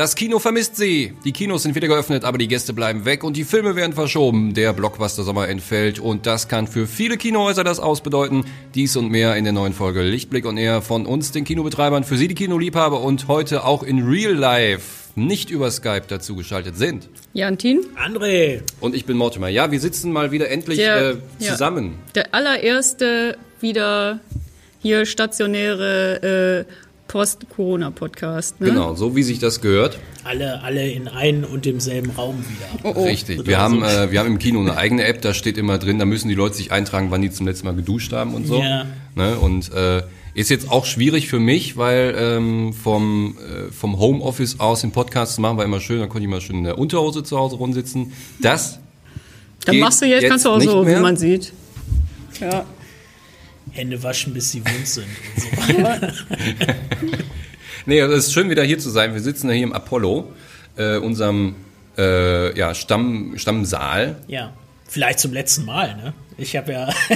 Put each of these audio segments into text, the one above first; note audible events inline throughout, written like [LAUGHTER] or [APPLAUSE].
Das Kino vermisst sie. Die Kinos sind wieder geöffnet, aber die Gäste bleiben weg und die Filme werden verschoben. Der Blockbuster-Sommer entfällt und das kann für viele Kinohäuser das ausbedeuten. Dies und mehr in der neuen Folge Lichtblick und Eher von uns, den Kinobetreibern, für Sie, die Kinoliebhaber und heute auch in Real Life nicht über Skype dazu geschaltet sind. Jantin? André! Und ich bin Mortimer. Ja, wir sitzen mal wieder endlich der, äh, zusammen. Ja, der allererste wieder hier stationäre äh, Post-Corona-Podcast. Ne? Genau, so wie sich das gehört. Alle, alle in einem und demselben Raum wieder. Oh, oh. Richtig. Wir haben, äh, wir haben im Kino eine eigene App, da steht immer drin, da müssen die Leute sich eintragen, wann die zum letzten Mal geduscht haben und so. Ja. Ne? Und äh, ist jetzt auch schwierig für mich, weil ähm, vom, äh, vom Homeoffice aus den Podcast zu machen war immer schön, da konnte ich mal schön in der Unterhose zu Hause rumsitzen. Das Dann machst du jetzt, jetzt kannst du auch so, mehr. wie man sieht. Ja. Hände waschen, bis sie wund sind und so [LAUGHS] weiter. [LAUGHS] nee, also es ist schön wieder hier zu sein. Wir sitzen ja hier im Apollo, äh, unserem äh, ja, Stamm, Stammsaal. Ja, vielleicht zum letzten Mal, ne? Ich habe ja. [LAUGHS]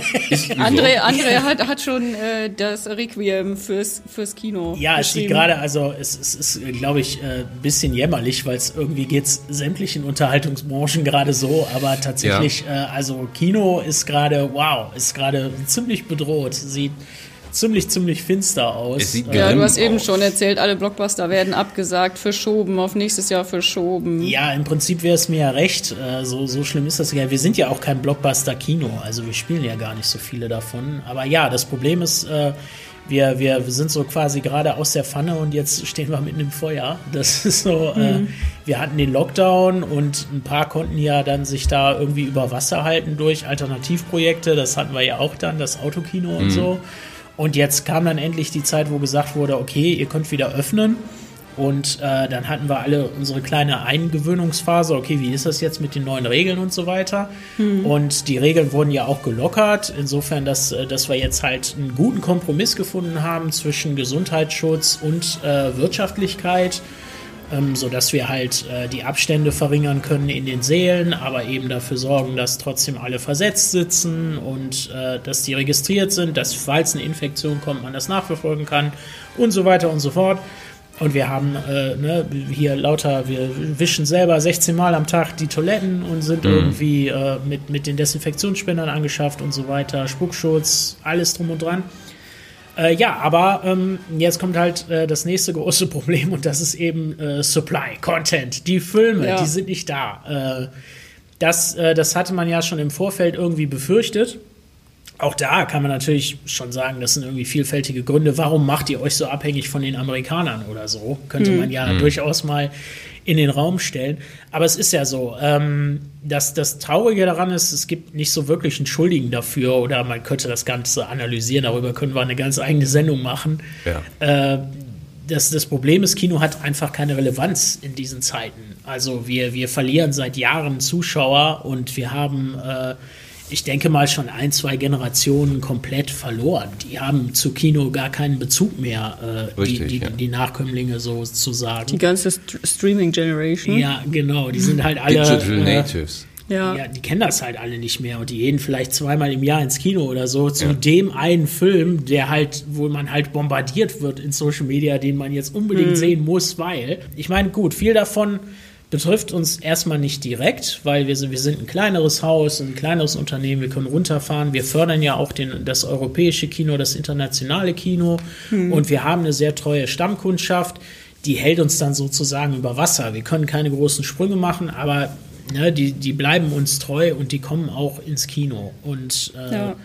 André, André hat, hat schon äh, das Requiem fürs, fürs Kino. Ja, es sieht gerade, also es, es ist, glaube ich, ein äh, bisschen jämmerlich, weil es irgendwie geht sämtlichen Unterhaltungsbranchen gerade so, aber tatsächlich, ja. äh, also Kino ist gerade, wow, ist gerade ziemlich bedroht. Sieht ziemlich, ziemlich finster aus. Es sieht ja, du hast eben schon erzählt, alle Blockbuster werden abgesagt, verschoben, auf nächstes Jahr verschoben. Ja, im Prinzip wäre es mir ja recht. Äh, so, so schlimm ist das ja. Wir sind ja auch kein Blockbuster-Kino, also wir spielen ja gar nicht so viele davon. Aber ja, das Problem ist, äh, wir, wir sind so quasi gerade aus der Pfanne und jetzt stehen wir mitten im Feuer. Das [LAUGHS] ist so, äh, mhm. äh, wir hatten den Lockdown und ein paar konnten ja dann sich da irgendwie über Wasser halten durch Alternativprojekte. Das hatten wir ja auch dann, das Autokino mhm. und so. Und jetzt kam dann endlich die Zeit, wo gesagt wurde, okay, ihr könnt wieder öffnen. Und äh, dann hatten wir alle unsere kleine Eingewöhnungsphase. Okay, wie ist das jetzt mit den neuen Regeln und so weiter? Mhm. Und die Regeln wurden ja auch gelockert. Insofern, dass, äh, dass wir jetzt halt einen guten Kompromiss gefunden haben zwischen Gesundheitsschutz und äh, Wirtschaftlichkeit ähm, sodass wir halt äh, die Abstände verringern können in den Sälen, aber eben dafür sorgen, dass trotzdem alle versetzt sitzen und äh, dass die registriert sind, dass falls eine Infektion kommt, man das nachverfolgen kann und so weiter und so fort. Und wir haben äh, ne, hier lauter, wir wischen selber 16 Mal am Tag die Toiletten und sind mhm. irgendwie äh, mit, mit den Desinfektionsspendern angeschafft und so weiter, Spuckschutz, alles drum und dran. Äh, ja, aber ähm, jetzt kommt halt äh, das nächste große [LAUGHS] Problem und das ist eben äh, Supply, Content. Die Filme, ja. die sind nicht da. Äh, das, äh, das hatte man ja schon im Vorfeld irgendwie befürchtet. Auch da kann man natürlich schon sagen, das sind irgendwie vielfältige Gründe. Warum macht ihr euch so abhängig von den Amerikanern oder so? Könnte hm. man ja hm. durchaus mal in den Raum stellen. Aber es ist ja so, ähm, dass das Traurige daran ist, es gibt nicht so wirklich einen Schuldigen dafür oder man könnte das Ganze analysieren, darüber können wir eine ganz eigene Sendung machen. Ja. Äh, das, das Problem ist, Kino hat einfach keine Relevanz in diesen Zeiten. Also wir, wir verlieren seit Jahren Zuschauer und wir haben äh, ich denke mal, schon ein, zwei Generationen komplett verloren. Die haben zu Kino gar keinen Bezug mehr, äh, Richtig, die, die, ja. die, Nachkömmlinge sozusagen. Die ganze St Streaming Generation. Ja, genau. Die sind halt alle. Digital äh, Natives. Ja. ja. die kennen das halt alle nicht mehr und die gehen vielleicht zweimal im Jahr ins Kino oder so zu ja. dem einen Film, der halt, wo man halt bombardiert wird in Social Media, den man jetzt unbedingt mhm. sehen muss, weil ich meine, gut, viel davon betrifft uns erstmal nicht direkt, weil wir sind, wir sind ein kleineres Haus, ein kleineres Unternehmen, wir können runterfahren. Wir fördern ja auch den, das europäische Kino, das internationale Kino mhm. und wir haben eine sehr treue Stammkundschaft, die hält uns dann sozusagen über Wasser. Wir können keine großen Sprünge machen, aber ne, die, die bleiben uns treu und die kommen auch ins Kino. Und äh, ja.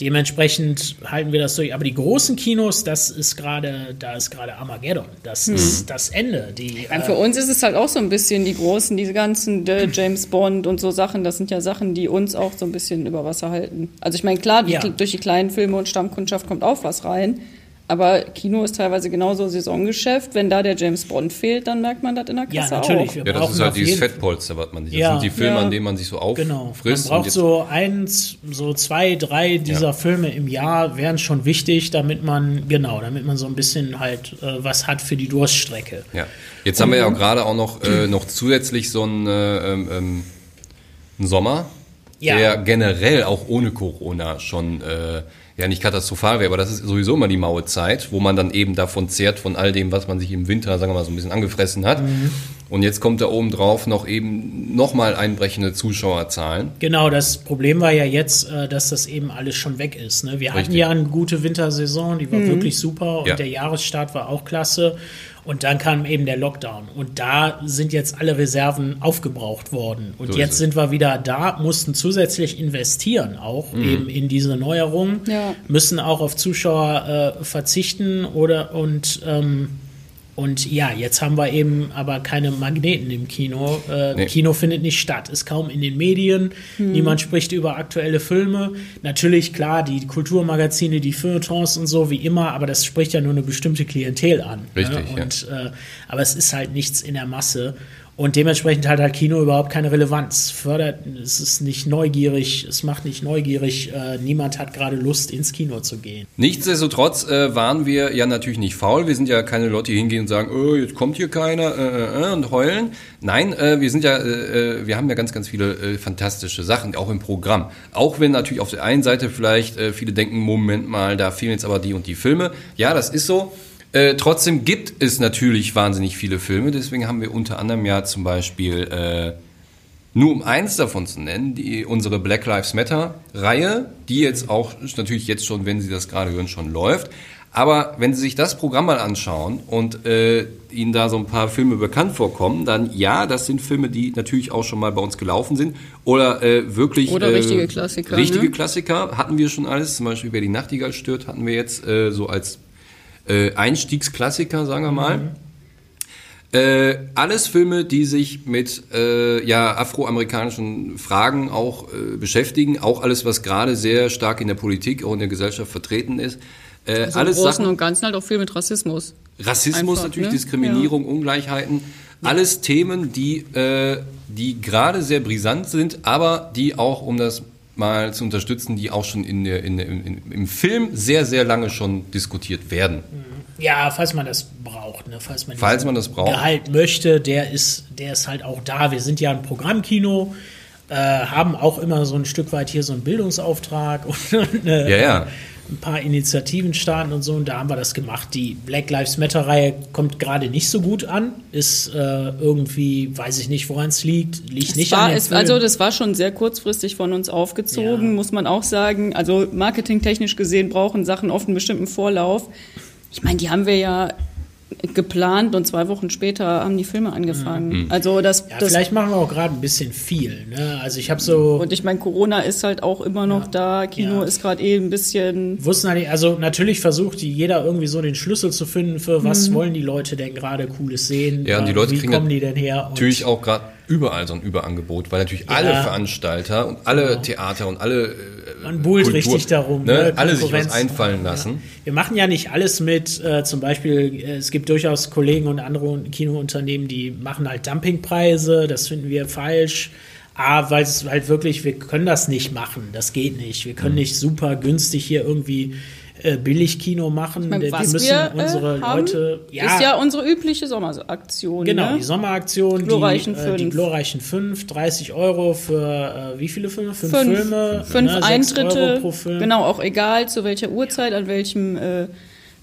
Dementsprechend halten wir das durch. Aber die großen Kinos, das ist gerade, da ist gerade Armageddon. Das mhm. ist das Ende. Die, ja, für äh, uns ist es halt auch so ein bisschen die großen, diese ganzen äh, James Bond und so Sachen. Das sind ja Sachen, die uns auch so ein bisschen über Wasser halten. Also ich meine, klar, die, ja. durch die kleinen Filme und Stammkundschaft kommt auch was rein. Aber Kino ist teilweise genauso Saisongeschäft. Wenn da der James Bond fehlt, dann merkt man das in der Kasse ja, natürlich. auch. ja, das ist halt dieses Fettpolster, was man nicht. Das ja. sind die Filme, ja. an denen man sich so auffrisst. Genau. Man braucht so eins, so zwei, drei dieser ja. Filme im Jahr wären schon wichtig, damit man, genau, damit man so ein bisschen halt äh, was hat für die Durststrecke. Ja. Jetzt Und, haben wir ja auch gerade auch noch, äh, noch zusätzlich so einen, äh, ähm, ähm, einen Sommer ja. der generell auch ohne Corona schon äh, ja nicht katastrophal wäre, aber das ist sowieso immer die maue Zeit, wo man dann eben davon zehrt von all dem, was man sich im Winter, sagen wir mal, so ein bisschen angefressen hat. Mhm. Und jetzt kommt da oben drauf noch eben nochmal einbrechende Zuschauerzahlen. Genau, das Problem war ja jetzt, äh, dass das eben alles schon weg ist. Ne? Wir Richtig. hatten ja eine gute Wintersaison, die war mhm. wirklich super und ja. der Jahresstart war auch klasse. Und dann kam eben der Lockdown. Und da sind jetzt alle Reserven aufgebraucht worden. Und so jetzt sind wir wieder da, mussten zusätzlich investieren, auch mhm. eben in diese Neuerungen, ja. müssen auch auf Zuschauer äh, verzichten oder und ähm, und ja, jetzt haben wir eben aber keine Magneten im Kino. Äh, nee. Kino findet nicht statt, ist kaum in den Medien. Hm. Niemand spricht über aktuelle Filme. Natürlich, klar, die Kulturmagazine, die Feuilletons und so, wie immer, aber das spricht ja nur eine bestimmte Klientel an. Ne? Richtig, ne? und, ja. äh, aber es ist halt nichts in der Masse. Und dementsprechend hat halt Kino überhaupt keine Relevanz. Fördert, es ist nicht neugierig, es macht nicht neugierig, äh, niemand hat gerade Lust, ins Kino zu gehen. Nichtsdestotrotz äh, waren wir ja natürlich nicht faul. Wir sind ja keine Leute, die hingehen und sagen, oh, jetzt kommt hier keiner äh, äh, äh und heulen. Nein, äh, wir sind ja, wir haben ja ganz, ganz viele fantastische Sachen, auch im Programm. Auch wenn natürlich auf der einen Seite vielleicht viele denken, Moment mal, da fehlen jetzt aber die und die Filme. Ja, das ist so. Äh, trotzdem gibt es natürlich wahnsinnig viele Filme, deswegen haben wir unter anderem ja zum Beispiel, äh, nur um eins davon zu nennen, die, unsere Black Lives Matter Reihe, die jetzt auch natürlich jetzt schon, wenn Sie das gerade hören, schon läuft. Aber wenn Sie sich das Programm mal anschauen und äh, Ihnen da so ein paar Filme bekannt vorkommen, dann ja, das sind Filme, die natürlich auch schon mal bei uns gelaufen sind oder äh, wirklich oder richtige Klassiker. Richtige ne? Klassiker hatten wir schon alles. Zum Beispiel Wer die Nachtigall stört hatten wir jetzt äh, so als äh, Einstiegsklassiker, sagen wir mal. Mhm. Äh, alles Filme, die sich mit äh, ja, afroamerikanischen Fragen auch äh, beschäftigen, auch alles, was gerade sehr stark in der Politik und in der Gesellschaft vertreten ist. Äh, also alles im Großen Sachen, und Ganzen halt auch viel mit Rassismus. Rassismus Einfach, natürlich, ne? Diskriminierung, ja. Ungleichheiten. Alles Themen, die, äh, die gerade sehr brisant sind, aber die auch, um das mal zu unterstützen, die auch schon in der, in der, in, im Film sehr, sehr lange schon diskutiert werden. Mhm. Ja, falls man das braucht, ne? falls man, falls man das braucht. Gehalt möchte, der ist, der ist halt auch da. Wir sind ja ein Programmkino, äh, haben auch immer so ein Stück weit hier so einen Bildungsauftrag [LAUGHS] und, äh, ja, ja ein paar Initiativen starten und so. Und da haben wir das gemacht. Die Black Lives Matter-Reihe kommt gerade nicht so gut an. Ist äh, irgendwie, weiß ich nicht, woran es liegt. Liegt es nicht war, an es, Also das war schon sehr kurzfristig von uns aufgezogen, ja. muss man auch sagen. Also marketingtechnisch gesehen brauchen Sachen oft einen bestimmten Vorlauf. Ich meine, die haben wir ja geplant und zwei Wochen später haben die Filme angefangen. Mhm. Also das, ja, das, vielleicht machen wir auch gerade ein bisschen viel. Ne? Also ich habe so und ich meine Corona ist halt auch immer noch ja, da. Kino ja. ist gerade eh ein bisschen. Wussten halt, also natürlich versucht jeder irgendwie so den Schlüssel zu finden für was mhm. wollen die Leute denn gerade cooles sehen. Ja und die Leute wie kriegen kommen die denn her? Natürlich auch gerade überall so ein Überangebot, weil natürlich alle Veranstalter und alle genau. Theater und alle man buhlt Kultur, richtig darum. Ne? Ne? Alle sich was einfallen lassen. Ja. Wir machen ja nicht alles mit, äh, zum Beispiel, äh, es gibt durchaus Kollegen und andere Kinounternehmen, die machen halt Dumpingpreise, das finden wir falsch. A, weil es halt wirklich, wir können das nicht machen, das geht nicht. Wir können mhm. nicht super günstig hier irgendwie äh, Billigkino machen. Ich mein, wir müssen wir, äh, unsere haben, Leute. Ja, ist ja unsere übliche Sommeraktion. Genau, ne? die Sommeraktion. Glorreichen die, äh, die glorreichen 5, 30 Euro für äh, wie viele Filme? Fünf, fünf Filme. Fünf ne, Eintritte. pro Film. Genau, auch egal zu welcher Uhrzeit, an welchem äh,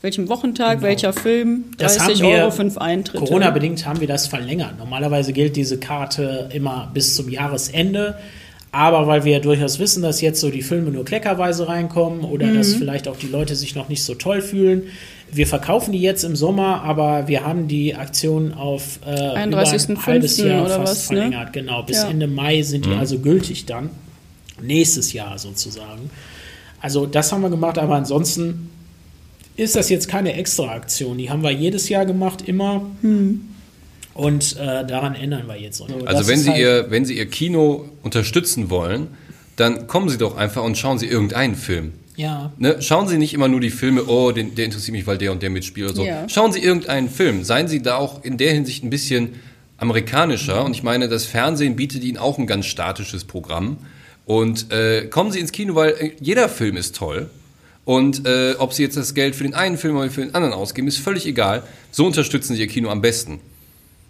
welchem Wochentag, genau. welcher Film, 30 wir, Euro, fünf Eintritte. Corona-bedingt haben wir das verlängert. Normalerweise gilt diese Karte immer bis zum Jahresende. Aber weil wir ja durchaus wissen, dass jetzt so die Filme nur kleckerweise reinkommen oder mhm. dass vielleicht auch die Leute sich noch nicht so toll fühlen. Wir verkaufen die jetzt im Sommer, aber wir haben die Aktion auf äh, 31. ein halbes Jahr oder fast was, ne? verlängert. Ne? Genau, bis ja. Ende Mai sind die mhm. also gültig dann. Nächstes Jahr sozusagen. Also das haben wir gemacht, aber ansonsten ist das jetzt keine extra Aktion. Die haben wir jedes Jahr gemacht, immer. Mhm. Und äh, daran ändern wir jetzt. Und also wenn Sie, halt ihr, wenn Sie Ihr Kino unterstützen wollen, dann kommen Sie doch einfach und schauen Sie irgendeinen Film. Ja. Ne? Schauen Sie nicht immer nur die Filme, oh, den, der interessiert mich, weil der und der mitspielt oder so. Ja. Schauen Sie irgendeinen Film. Seien Sie da auch in der Hinsicht ein bisschen amerikanischer. Und ich meine, das Fernsehen bietet Ihnen auch ein ganz statisches Programm. Und äh, kommen Sie ins Kino, weil äh, jeder Film ist toll. Und äh, ob Sie jetzt das Geld für den einen Film oder für den anderen ausgeben, ist völlig egal. So unterstützen Sie Ihr Kino am besten.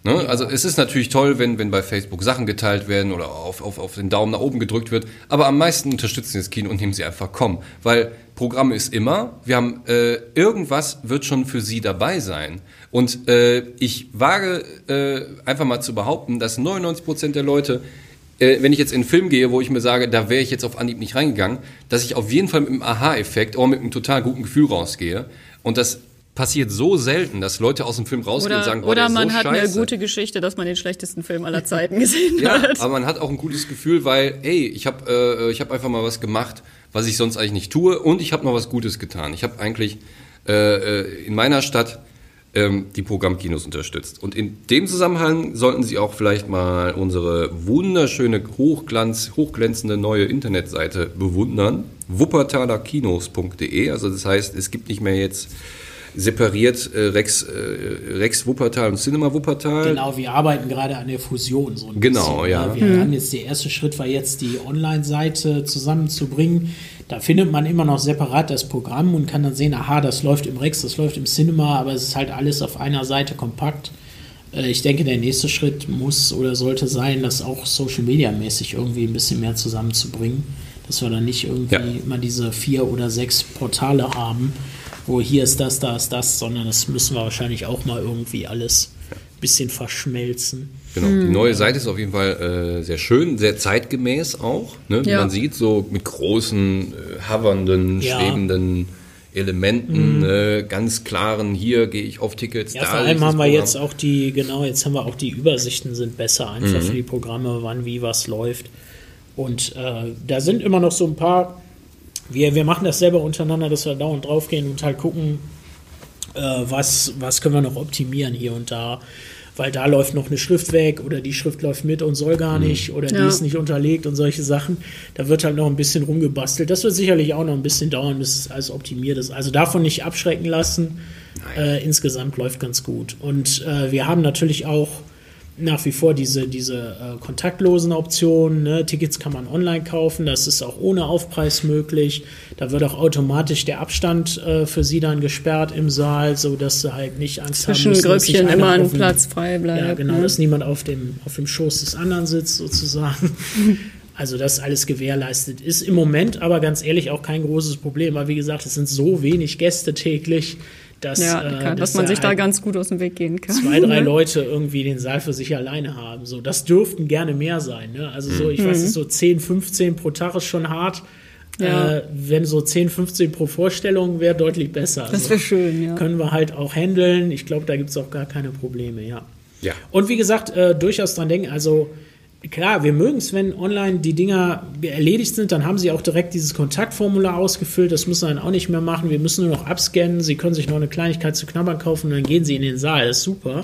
Ne? Also es ist natürlich toll, wenn, wenn bei Facebook Sachen geteilt werden oder auf, auf, auf den Daumen nach oben gedrückt wird, aber am meisten unterstützen sie das Kino und nehmen sie einfach kommen, weil Programm ist immer, wir haben äh, irgendwas wird schon für sie dabei sein und äh, ich wage äh, einfach mal zu behaupten, dass 99 Prozent der Leute äh, wenn ich jetzt in einen Film gehe, wo ich mir sage, da wäre ich jetzt auf Anhieb nicht reingegangen, dass ich auf jeden Fall mit einem Aha-Effekt oder mit einem total guten Gefühl rausgehe. Und das passiert so selten, dass Leute aus dem Film rausgehen oder, und sagen, boah, oder man so hat scheiße. eine gute Geschichte, dass man den schlechtesten Film aller Zeiten [LAUGHS] gesehen ja, hat. aber man hat auch ein gutes Gefühl, weil, ey, ich habe äh, ich hab einfach mal was gemacht, was ich sonst eigentlich nicht tue und ich habe mal was Gutes getan. Ich habe eigentlich äh, äh, in meiner Stadt ähm, die Programmkinos unterstützt. Und in dem Zusammenhang sollten Sie auch vielleicht mal unsere wunderschöne, hochglanz, hochglänzende neue Internetseite bewundern. wuppertalerkinos.de. Also das heißt, es gibt nicht mehr jetzt separiert äh, Rex, äh, Rex Wuppertal und Cinema Wuppertal. Genau, wir arbeiten gerade an der Fusion so ein Genau, bisschen. ja. Wir haben jetzt der erste Schritt war jetzt die Online-Seite zusammenzubringen. Da findet man immer noch separat das Programm und kann dann sehen, aha, das läuft im Rex, das läuft im Cinema, aber es ist halt alles auf einer Seite kompakt. Äh, Ich denke, der nächste Schritt muss oder sollte sein, das auch Social Media mäßig irgendwie ein bisschen mehr zusammenzubringen. Dass wir dann nicht irgendwie Ja. immer diese vier oder sechs Portale haben, wo hier ist das, da ist das, sondern das müssen wir wahrscheinlich auch mal irgendwie alles ein bisschen verschmelzen. Genau, die neue Seite ist auf jeden Fall äh, sehr schön, sehr zeitgemäß auch. Ne? Wie Ja. man sieht, so mit großen, äh, hovernden, Ja. schwebenden Elementen, äh, ganz klaren, hier gehe ich auf Tickets, Ja, da vor allem haben wir Programm. jetzt auch die, genau, jetzt haben wir auch die Übersichten sind besser, einfach für die Programme, wann wie was läuft. Und äh, da sind immer noch so ein paar, wir, wir machen das selber untereinander, dass wir dauernd draufgehen und halt gucken, äh, was, was können wir noch optimieren hier und da. Weil da läuft noch eine Schrift weg oder die Schrift läuft mit und soll gar nicht oder die Ja. ist nicht unterlegt und solche Sachen. Da wird halt noch ein bisschen rumgebastelt. Das wird sicherlich auch noch ein bisschen dauern, bis es alles optimiert ist. Also davon nicht abschrecken lassen. Äh, insgesamt läuft ganz gut. Und äh, wir haben natürlich auch nach wie vor diese, diese äh, kontaktlosen Optionen. Ne? Tickets kann man online kaufen, das ist auch ohne Aufpreis möglich. Da wird auch automatisch der Abstand äh, für sie dann gesperrt im Saal, sodass sie halt nicht Angst Zwischen haben müssen, einer immer ein Platz frei bleibt. Ja, genau, ne? dass niemand auf dem, auf dem Schoß des anderen sitzt, sozusagen. [LAUGHS] Also das alles gewährleistet ist im Moment aber ganz ehrlich auch kein großes Problem, weil wie gesagt, es sind so wenig Gäste täglich, dass, ja, äh, kann, dass dass man sich da ganz gut aus dem Weg gehen kann. zwei, drei? [LAUGHS] Leute irgendwie den Saal für sich alleine haben. So, das dürften gerne mehr sein. Ne? Also so, ich Mhm. weiß nicht, so 10, 15 pro Tag ist schon hart. Ja. Äh, wenn so 10, 15 pro Vorstellung wäre deutlich besser. Das Also wäre schön, ja. Können wir halt auch handeln. Ich glaube, da gibt es auch gar keine Probleme, ja. Ja. Und wie gesagt, äh, durchaus dran denken, also klar, wir mögen es, wenn online die Dinger erledigt sind, dann haben sie auch direkt dieses Kontaktformular ausgefüllt, das müssen wir dann auch nicht mehr machen, wir müssen nur noch abscannen, sie können sich noch eine Kleinigkeit zu knabbern kaufen und dann gehen sie in den Saal, das ist super.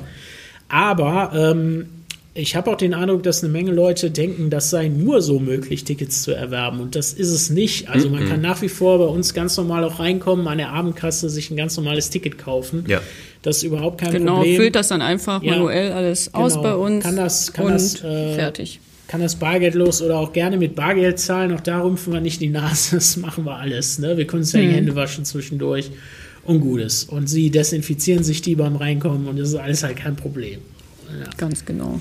Aber ähm, ich habe auch den Eindruck, dass eine Menge Leute denken, das sei nur so möglich, Tickets zu erwerben. Und das ist es nicht. Also man kann nach wie vor bei uns ganz normal auch reinkommen, an der Abendkasse sich ein ganz normales Ticket kaufen. Ja. Das ist überhaupt kein Genau, Problem. füllt das dann einfach Ja. manuell alles aus Genau. bei uns Kann das- kann und das, äh, fertig. kann das bargeldlos oder auch gerne mit Bargeld zahlen. Auch da rümpfen wir nicht die Nase. [LAUGHS] Das machen wir alles. Ne? Wir können uns ja die Hände waschen zwischendurch und Gutes. Und sie desinfizieren sich die beim Reinkommen und das ist alles halt kein Problem. Ganz genau.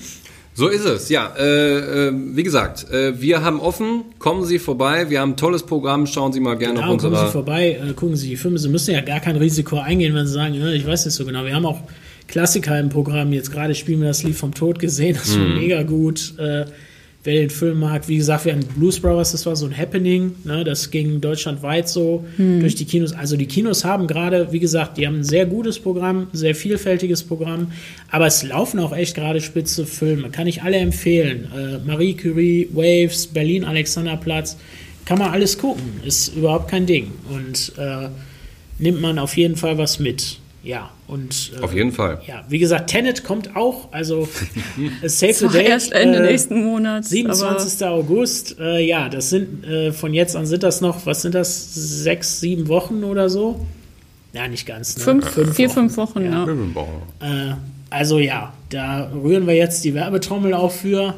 So ist es, ja. Äh, äh, wie gesagt, äh, wir haben offen, kommen Sie vorbei, wir haben ein tolles Programm, schauen Sie mal gerne Ja, auf und kommen Sie vorbei, äh, gucken Sie die Filme. Sie müssen ja gar kein Risiko eingehen, wenn Sie sagen, ja, ich weiß nicht so genau. Wir haben auch Klassiker im Programm. Jetzt gerade spielen wir das Lied vom Tod gesehen. Das war mega gut. Wer den Film mag, wie gesagt, wir hatten Blues Brothers, das war so ein Happening. Ne? Das ging deutschlandweit so durch die Kinos. Also die Kinos haben gerade, wie gesagt, die haben ein sehr gutes Programm, sehr vielfältiges Programm. Aber es laufen auch echt gerade spitze Filme. Kann ich alle empfehlen. Äh, Marie Curie, Waves, Berlin, Alexanderplatz. Kann man alles gucken. Ist überhaupt kein Ding. Und äh, nimmt man auf jeden Fall was mit. Ja, und äh, Auf jeden Fall. ja, wie gesagt, Tenet kommt auch, also [LAUGHS] Save the Date. erst Ende äh, nächsten Monats. 27. August, äh, ja, das sind äh, von jetzt an sind das noch, was sind das, sechs, sieben Wochen oder so? Ja, nicht ganz. Ne? Aber fünf, vier, Wochen. fünf Wochen, ja. Äh, also ja, da rühren wir jetzt die Werbetrommel auf für.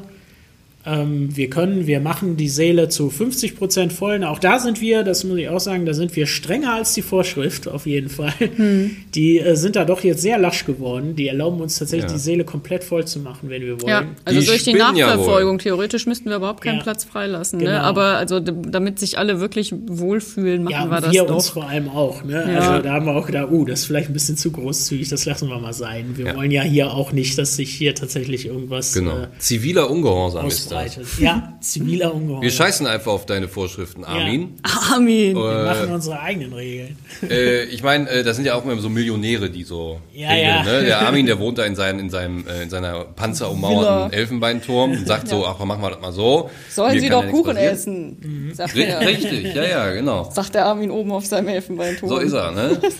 Ähm, wir können, wir machen die Seele zu 50 Prozent voll. Auch da sind wir, das muss ich auch sagen, da sind wir strenger als die Vorschrift, auf jeden Fall. Hm. Die äh, sind da doch jetzt sehr lasch geworden. Die erlauben uns tatsächlich ja. die Seele komplett voll zu machen, wenn wir wollen. Ja, also die durch die Nachverfolgung. Ja theoretisch müssten wir überhaupt keinen ja. Platz freilassen. Ne? Genau. Ne? Aber also damit sich alle wirklich wohlfühlen, machen ja, wir das wir doch. uns vor allem auch. Ne? Also da haben wir auch gedacht, uh, das ist vielleicht ein bisschen zu großzügig, das lassen wir mal sein. Wir wollen ja hier auch nicht, dass sich hier tatsächlich irgendwas genau. äh, ziviler Ungehorsam ist das. Ja, ziviler Ungehorsam. Wir scheißen einfach auf deine Vorschriften, Armin. Ja. Armin. Äh, wir machen unsere eigenen Regeln. Äh, ich meine, äh, das sind ja auch immer so Millionäre, die so ja, regeln. Ja. Ne? Der Armin, der wohnt da in, sein, in, seinem, äh, in seiner panzerummauerten Elfenbeinturm und sagt ja. so, ach, machen wir das mal so. Sollen Sie doch Kuchen essen, mhm. sagt er. Richtig, ja, ja, genau. Sagt der Armin oben auf seinem Elfenbeinturm. So ist er, ne? [LAUGHS]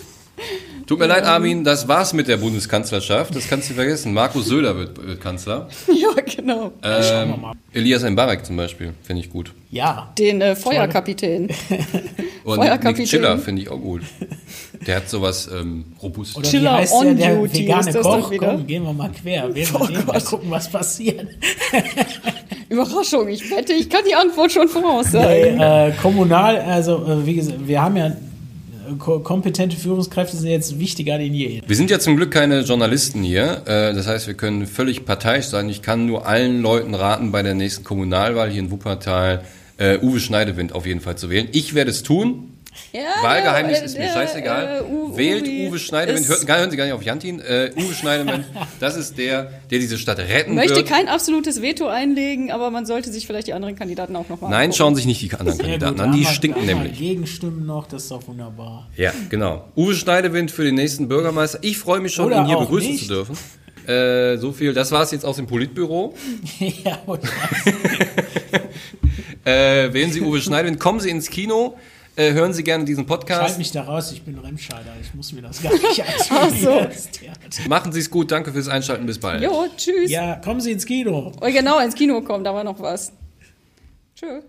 Tut mir leid, Armin, das war's mit der Bundeskanzlerschaft. Das kannst du vergessen. Markus Söder wird, Kanzler. [LAUGHS] ja, genau. Ähm, Elias Mbarek zum Beispiel, finde ich gut. Ja. Den äh, Feuerkapitän. [LAUGHS] Und Feuerkapitän. Nick Chiller finde ich auch gut. Der hat sowas ähm, robust. Oder Chiller wie on der, der duty vegane ist das Koch? Komm, gehen wir mal quer. Wir oh mal gucken, was passiert. [LAUGHS] Überraschung, ich wette, ich kann die Antwort schon voraussagen. Äh, kommunal, also äh, wie gesagt, wir haben ja kompetente Führungskräfte sind jetzt wichtiger denn je. Wir sind ja zum Glück keine Journalisten hier. Äh, das heißt, wir können völlig parteiisch sein. Ich kann nur allen Leuten raten, bei der nächsten Kommunalwahl hier in Wuppertal äh, Uwe Schneidewind auf jeden Fall zu wählen. Ich werde es tun. [LAUGHS] Ja, Wahlgeheimnis der, ist mir scheißegal. Äh, Uwe, Wählt Uwe Schneidewind. Hört, hören Sie gar nicht auf Jantin. Äh, Uwe Schneidewind, [LAUGHS] das ist der, der diese Stadt retten Möchte wird. Möchte kein absolutes Veto einlegen, aber man sollte sich vielleicht die anderen Kandidaten auch noch mal Nein, angucken. schauen sich nicht die anderen Sehr Kandidaten gut, an. Die stinken nämlich. Gegenstimmen noch, das ist doch wunderbar. Ja, genau. Uwe Schneidewind für den nächsten Bürgermeister. Ich freue mich schon, Oder ihn hier begrüßen nicht. zu dürfen. Äh, so viel, das war es jetzt aus dem Politbüro. [LAUGHS] ja, äh, wählen Sie Uwe Schneidewind, kommen Sie ins Kino. Äh, hören Sie gerne diesen Podcast. Schalt mich da raus, ich bin Remscheider. Ich muss mir das gar nicht [LAUGHS] anschauen. so. Machen Sie es gut, danke fürs Einschalten, bis bald. Jo, tschüss. Ja, kommen Sie ins Kino. Oh, genau, ins Kino kommen, da war noch was. Tschüss.